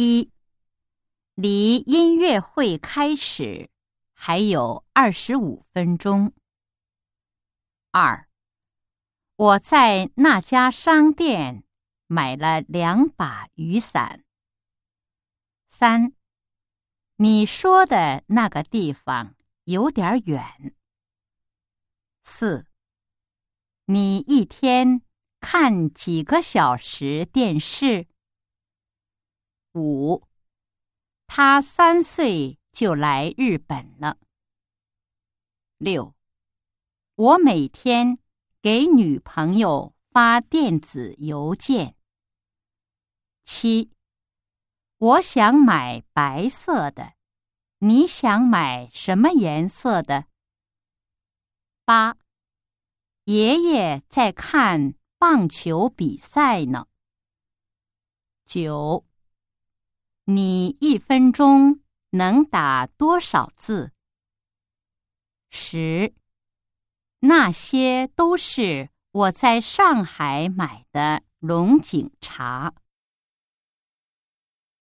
一，离音乐会开始还有二十五分钟。二，我在那家商店买了两把雨伞。三，你说的那个地方有点远。四，你一天看几个小时电视？五，他三岁就来日本了。六，我每天给女朋友发电子邮件。七，我想买白色的，你想买什么颜色的？八，爷爷在看棒球比赛呢。九，你一分钟能打多少字？十，那些都是我在上海买的龙井茶。